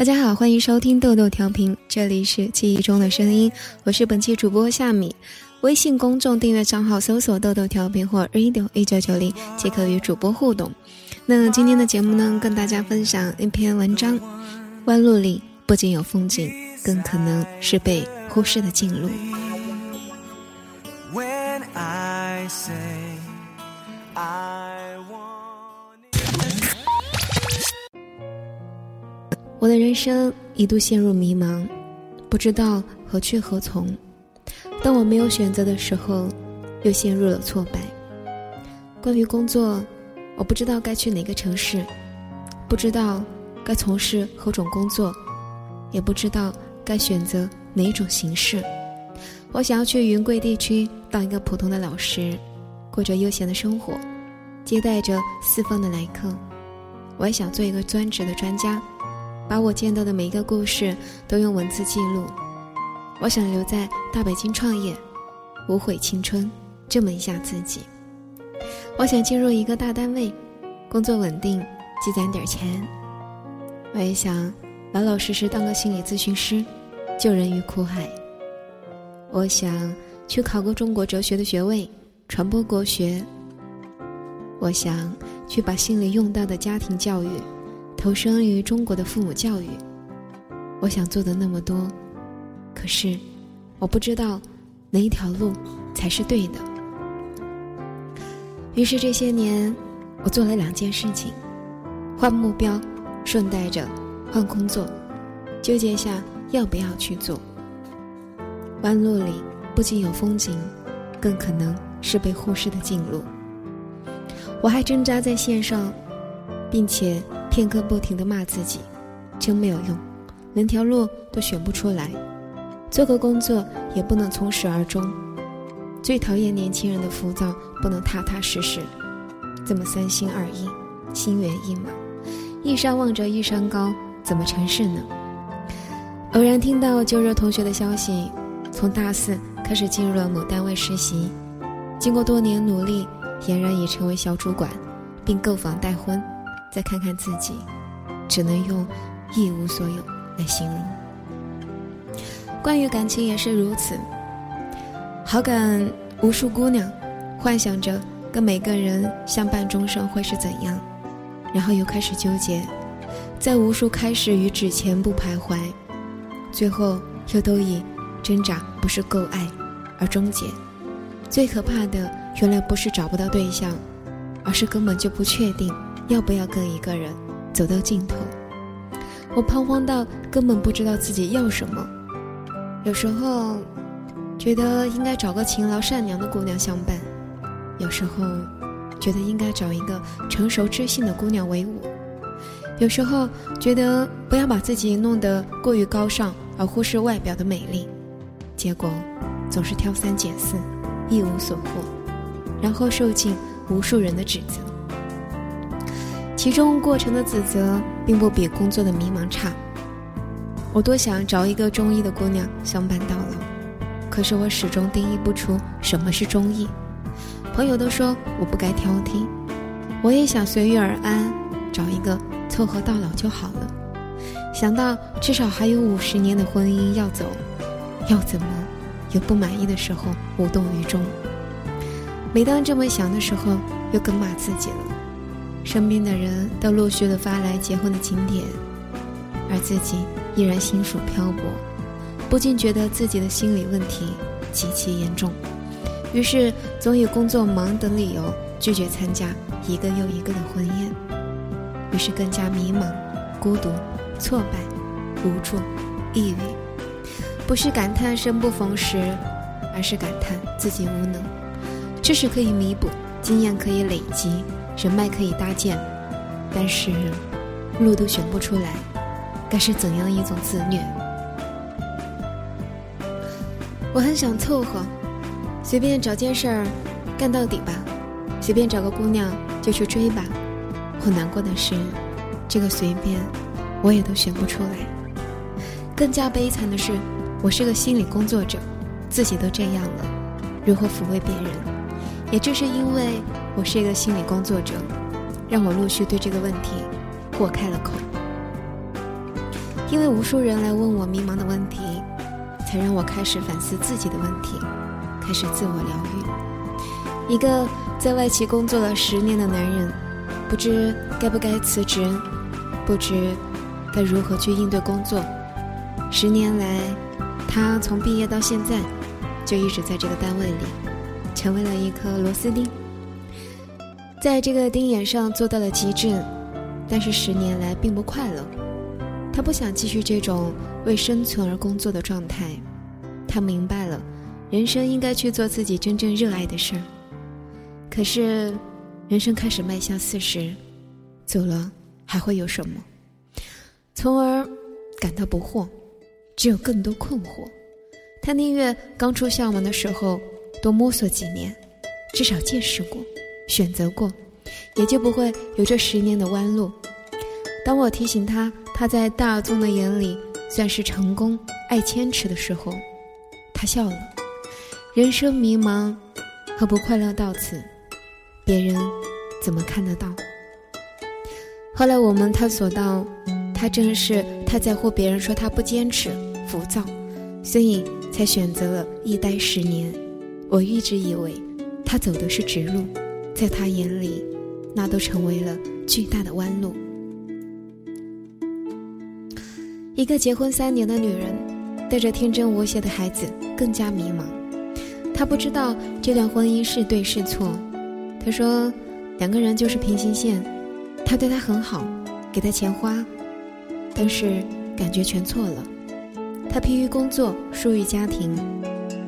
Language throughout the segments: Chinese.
大家好，欢迎收听豆豆调频，这里是记忆中的声音，我是本期主播夏米。微信公众订阅账号搜索“豆豆调频”或 “radio 一九九零”即可与主播互动。那今天的节目呢，跟大家分享一篇文章：弯路里不仅有风景，更可能是被忽视的近路。我的人生一度陷入迷茫，不知道何去何从。当我没有选择的时候，又陷入了挫败。关于工作，我不知道该去哪个城市，不知道该从事何种工作，也不知道该选择哪一种形式。我想要去云贵地区当一个普通的老师，过着悠闲的生活，接待着四方的来客。我还想做一个专职的专家。把我见到的每一个故事都用文字记录。我想留在大北京创业，无悔青春，这么一下自己。我想进入一个大单位，工作稳定，积攒点钱。我也想老老实实当个心理咨询师，救人于苦海。我想去考个中国哲学的学位，传播国学。我想去把心里用到的家庭教育。投身于中国的父母教育，我想做的那么多，可是我不知道哪一条路才是对的。于是这些年，我做了两件事情：换目标，顺带着换工作，纠结下要不要去做。弯路里不仅有风景，更可能是被忽视的近路。我还挣扎在线上，并且。片刻不停的骂自己，真没有用，连条路都选不出来，做个工作也不能从始而终。最讨厌年轻人的浮躁，不能踏踏实实，这么三心二意，心猿意马，一山望着一山高，怎么成事呢？偶然听到旧热同学的消息，从大四开始进入了某单位实习，经过多年努力，俨然已成为小主管，并购房带婚。再看看自己，只能用一无所有来形容。关于感情也是如此，好感无数姑娘，幻想着跟每个人相伴终生会是怎样，然后又开始纠结，在无数开始与止前不徘徊，最后又都以挣扎不是够爱而终结。最可怕的，原来不是找不到对象，而是根本就不确定。要不要跟一个人走到尽头？我彷徨到根本不知道自己要什么。有时候觉得应该找个勤劳善良的姑娘相伴，有时候觉得应该找一个成熟知性的姑娘为伍，有时候觉得不要把自己弄得过于高尚而忽视外表的美丽，结果总是挑三拣四，一无所获，然后受尽无数人的指责。其中过程的自责，并不比工作的迷茫差。我多想找一个中意的姑娘相伴到老，可是我始终定义不出什么是中意。朋友都说我不该挑剔，我也想随遇而安，找一个凑合到老就好了。想到至少还有五十年的婚姻要走，要怎么有不满意的时候无动于衷？每当这么想的时候，又更骂自己了。身边的人都陆续的发来结婚的请帖，而自己依然心属漂泊，不禁觉得自己的心理问题极其严重，于是总以工作忙等理由拒绝参加一个又一个的婚宴，于是更加迷茫、孤独、挫败、无助、抑郁，不是感叹生不逢时，而是感叹自己无能，知识可以弥补，经验可以累积。人脉可以搭建，但是路都选不出来，该是怎样一种自虐？我很想凑合，随便找件事儿干到底吧，随便找个姑娘就去追吧。我难过的是，这个随便我也都选不出来。更加悲惨的是，我是个心理工作者，自己都这样了，如何抚慰别人？也正是因为。我是一个心理工作者，让我陆续对这个问题豁开了口。因为无数人来问我迷茫的问题，才让我开始反思自己的问题，开始自我疗愈。一个在外企工作了十年的男人，不知该不该辞职，不知该如何去应对工作。十年来，他从毕业到现在，就一直在这个单位里，成为了一颗螺丝钉，在这个钉眼上做到了极致。但是十年来并不快乐。他不想继续这种为生存而工作的状态，他明白了，人生应该去做自己真正热爱的事儿。可是，人生开始迈向四十，走了还会有什么？从而感到不惑，只有更多困惑。他宁愿刚出校门的时候多摸索几年，至少见识过、选择过，也就不会有这十年的弯路。当我提醒他，他在大众的眼里算是成功、爱坚持的时候，他笑了。人生迷茫和不快乐到此，别人怎么看得到？后来我们探索到，他正是太在乎别人说他不坚持、浮躁，所以才选择了一待十年。我一直以为他走的是直路，在他眼里，那都成为了巨大的弯路。一个结婚三年的女人，带着天真无邪的孩子，更加迷茫。她不知道这段婚姻是对是错。她说，两个人就是平行线。他对她很好，给她钱花，但是感觉全错了。他疲于工作，疏于家庭。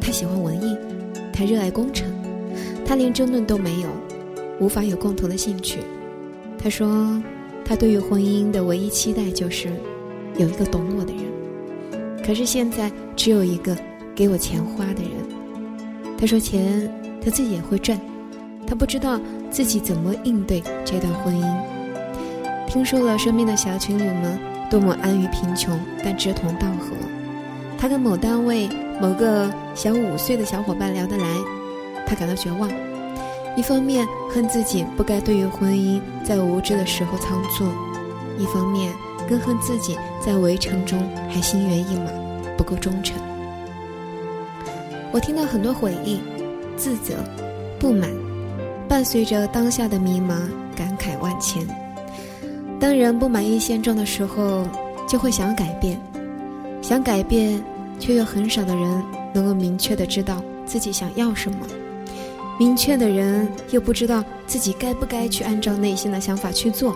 他喜欢文艺，他热爱工程。他连争论都没有，无法有共同的兴趣。他说，他对于婚姻的唯一期待就是。有一个懂我的人，可是现在只有一个给我钱花的人。他说钱他自己也会赚，他不知道自己怎么应对这段婚姻。听说了身边的小情侣们多么安于贫穷，但志同道合。他跟某单位某个小五岁的小伙伴聊得来，他感到绝望。一方面恨自己不该对于婚姻在无知的时候仓促，一方面。更恨自己在围城中还心猿意马，不够忠诚。我听到很多悔意、自责、不满，伴随着当下的迷茫，感慨万千。当人不满意现状的时候，就会想改变，想改变，却又很少的人能够明确的知道自己想要什么。明确的人又不知道自己该不该去按照内心的想法去做，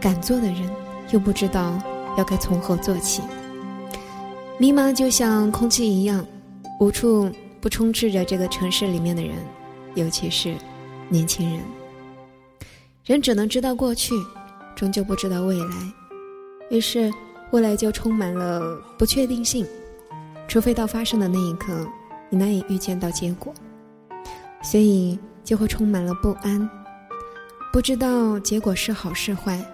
敢做的人。又不知道要该从何做起，迷茫就像空气一样，无处不充斥着这个城市里面的人，尤其是年轻人。人只能知道过去，终究不知道未来，于是未来就充满了不确定性。除非到发生的那一刻，你难以预见到结果，所以就会充满了不安，不知道结果是好是坏。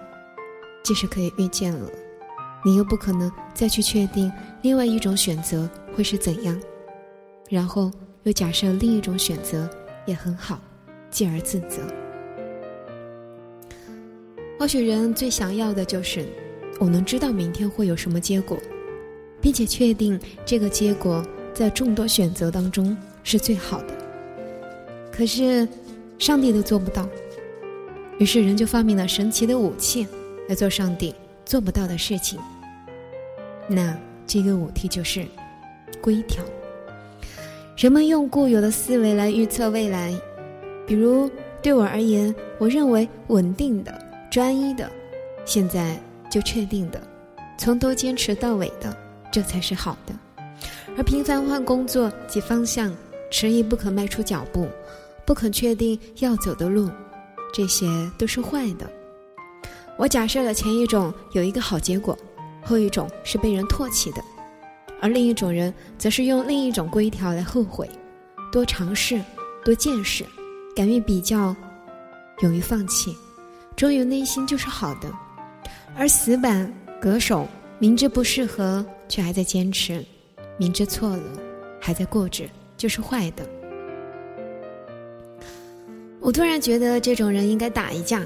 即使可以预见了，你又不可能再去确定另外一种选择会是怎样，然后又假设另一种选择也很好，继而自责。或许人最想要的就是我能知道明天会有什么结果，并且确定这个结果在众多选择当中是最好的。可是，上帝都做不到，于是人就发明了神奇的武器。来做上帝做不到的事情，那这个武器就是规条。人们用固有的思维来预测未来，比如对我而言，我认为稳定的、专一的，现在就确定的，从头坚持到尾的，这才是好的；而频繁换工作及方向，迟疑不肯迈出脚步，不肯确定要走的路，这些都是坏的。我假设了前一种有一个好结果，后一种是被人唾弃的，而另一种人则是用另一种规条来后悔。多尝试，多见识，敢于比较，勇于放弃，忠于内心就是好的。而死板、隔手，明知不适合却还在坚持，明知错了还在固执，就是坏的。我突然觉得这种人应该打一架，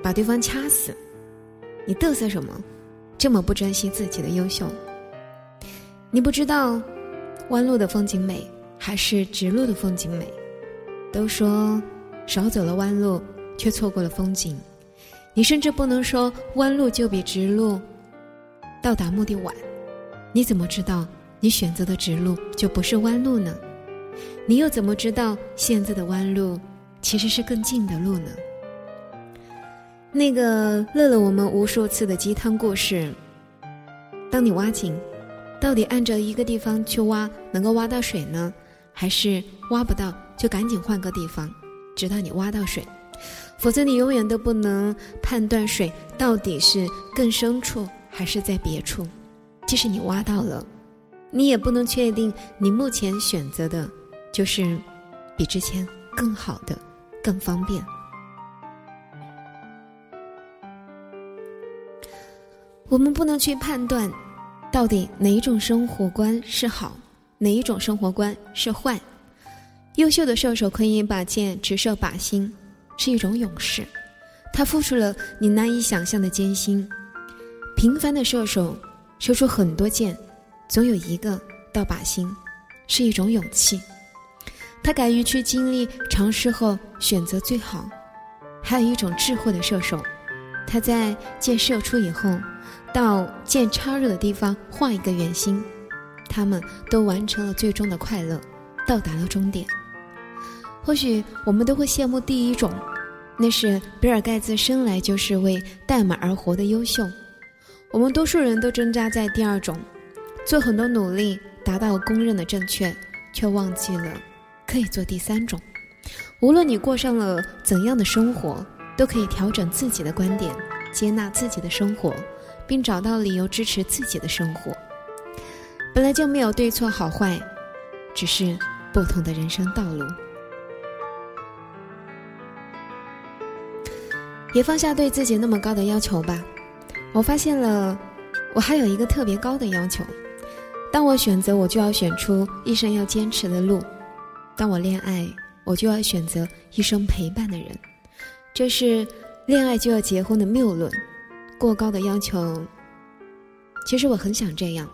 把对方掐死。你嘚瑟什么？这么不珍惜自己的优秀。你不知道，弯路的风景美，还是直路的风景美？都说少走了弯路，却错过了风景。你甚至不能说弯路就比直路到达目的晚。你怎么知道你选择的直路就不是弯路呢？你又怎么知道现在的弯路其实是更近的路呢？那个乐了我们无数次的鸡汤故事。当你挖井，到底按着一个地方去挖，能够挖到水呢，还是挖不到就赶紧换个地方，直到你挖到水？否则你永远都不能判断水到底是更深处还是在别处。即使你挖到了，你也不能确定你目前选择的，就是比之前更好的、更方便。我们不能去判断，到底哪一种生活观是好，哪一种生活观是坏。优秀的射手可以把箭直射靶心。是一种勇士，他付出了你难以想象的艰辛。平凡的射手射出很多箭，总有一个到靶心，是一种勇气。他敢于去经历尝试后选择最好。还有一种智慧的射手，他在箭射出以后，到箭插入的地方画一个圆心。他们都完成了最终的快乐，到达了终点。或许我们都会羡慕第一种，那是比尔盖茨生来就是为代码而活的优秀。我们多数人都挣扎在第二种，做很多努力达到公认的正确，却忘记了可以做第三种。无论你过上了怎样的生活，都可以调整自己的观点，接纳自己的生活，并找到理由支持自己的生活。本来就没有对错好坏，只是不同的人生道路。也放下对自己那么高的要求吧。我发现了，我还有一个特别高的要求：当我选择，我就要选出一生要坚持的路；当我恋爱，我就要选择一生陪伴的人。这是恋爱就要结婚的谬论。过高的要求，其实我很想这样，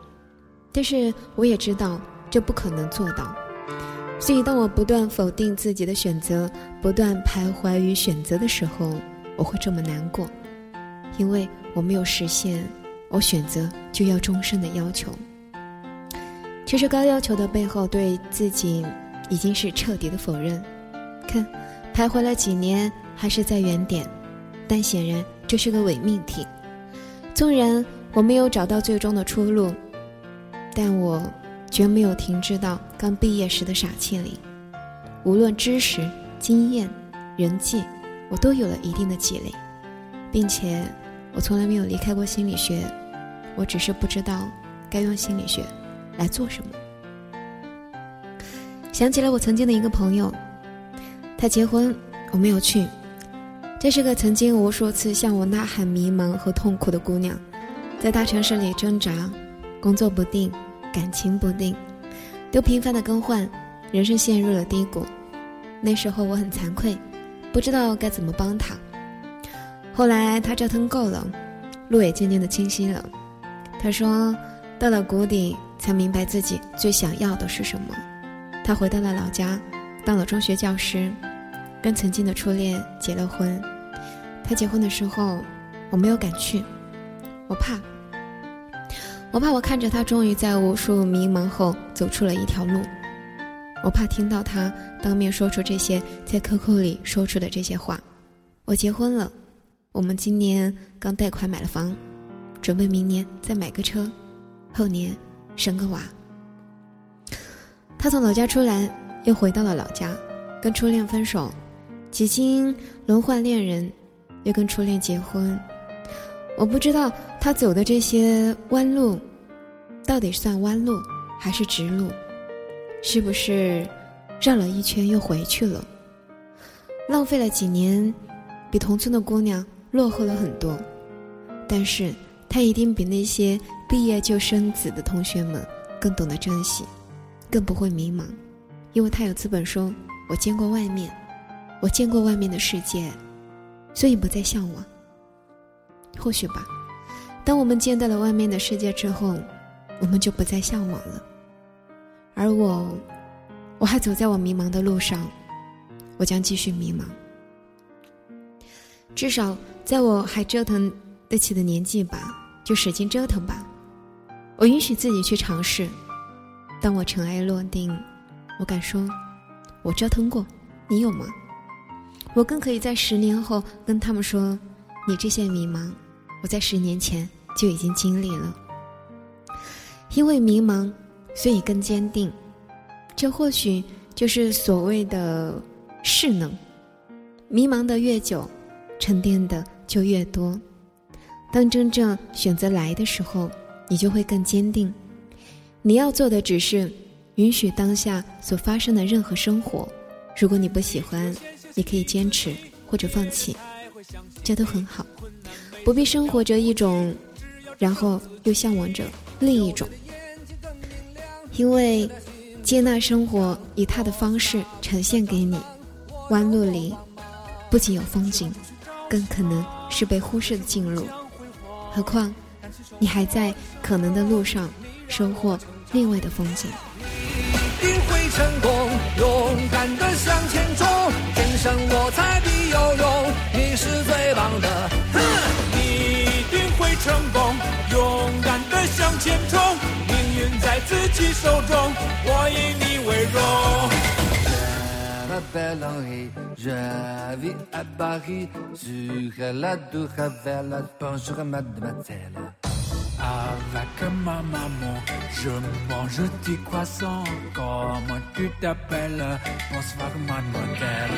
但是我也知道这不可能做到。所以，当我不断否定自己的选择，不断徘徊于选择的时候，我会这么难过，因为我没有实现我选择就要终身的要求。其实高要求的背后，对自己已经是彻底的否认。看，徘徊了几年还是在原点，但显然这是个伪命题。纵然我没有找到最终的出路，但我绝没有停滞到刚毕业时的傻气里。无论知识、经验、人际。我都有了一定的积累，并且我从来没有离开过心理学，我只是不知道该用心理学来做什么。想起了我曾经的一个朋友，他结婚，我没有去。这是个曾经无数次向我呐喊迷茫和痛苦的姑娘，在大城市里挣扎，工作不定，感情不定，都频繁的更换，人生陷入了低谷。那时候我很惭愧。不知道该怎么帮他。后来他折腾够了，路也渐渐的清晰了。他说，到了谷底才明白自己最想要的是什么。他回到了老家，当了中学教师，跟曾经的初恋结了婚。他结婚的时候，我没有敢去，我怕，我怕我看着他终于在无数迷茫后走出了一条路。我怕听到他当面说出这些，在 QQ 里说出的这些话。我结婚了，我们今年刚贷款买了房，准备明年再买个车，后年生个娃。他从老家出来，又回到了老家，跟初恋分手，几经轮换恋人，又跟初恋结婚。我不知道他走的这些弯路，到底算弯路还是直路。是不是绕了一圈又回去了？浪费了几年，比同村的姑娘落后了很多。但是他一定比那些毕业就生子的同学们更懂得珍惜，更不会迷茫，因为他有资本说：“我见过外面，我见过外面的世界，所以不再向往。”或许吧，当我们见到了外面的世界之后，我们就不再向往了。而我，我还走在我迷茫的路上，我将继续迷茫。至少在我还折腾得起的年纪吧，就使劲折腾吧。我允许自己去尝试。当我尘埃落定，我敢说，我折腾过。你有吗？我更可以在十年后跟他们说，你这些迷茫，我在十年前就已经经历了。因为迷茫，所以更坚定。这或许就是所谓的势能。迷茫的越久，沉淀的就越多。当真正选择来的时候，你就会更坚定。你要做的只是允许当下所发生的任何生活。如果你不喜欢，你可以坚持或者放弃，这都很好，不必生活着一种，然后又向往着另一种。因为接纳生活以他的方式呈现给你，弯路里不仅有风景，更可能是被忽视的近路。何况你还在可能的路上收获另外的风景。成功，勇敢的向前冲，天生我材必有用，你是最棒的，哼！你一定会成功，勇敢的向前冲，命运在自己手中，我以你为荣。Avec ma maman, je mange des croissants. Comment tu t'appelles? Bonsoir, mademoiselle.